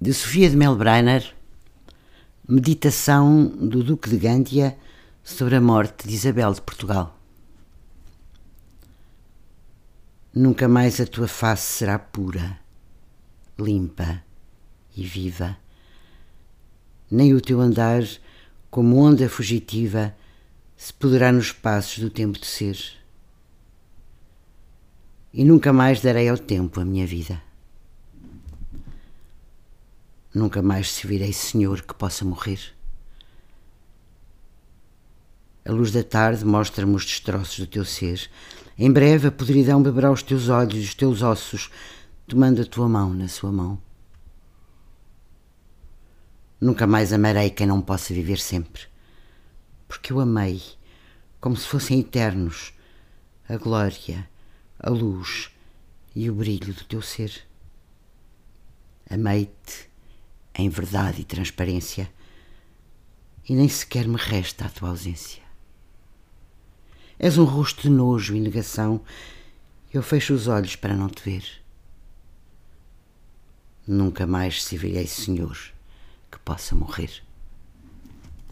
de Sofia de Melbreiner, Meditação do Duque de Gândia sobre a morte de Isabel de Portugal. Nunca mais a tua face será pura, limpa e viva, nem o teu andar, como onda fugitiva, se poderá nos passos do tempo de ser. E nunca mais darei ao tempo a minha vida. Nunca mais se virei senhor que possa morrer. A luz da tarde mostra-me os destroços do teu ser. Em breve a podridão beberá os teus olhos e os teus ossos, tomando a tua mão na sua mão. Nunca mais amarei quem não possa viver sempre, porque eu amei, como se fossem eternos, a glória, a luz e o brilho do teu ser. Amei-te em verdade e transparência, e nem sequer me resta a tua ausência. És um rosto de nojo e negação, eu fecho os olhos para não te ver. Nunca mais se virei Senhor que possa morrer.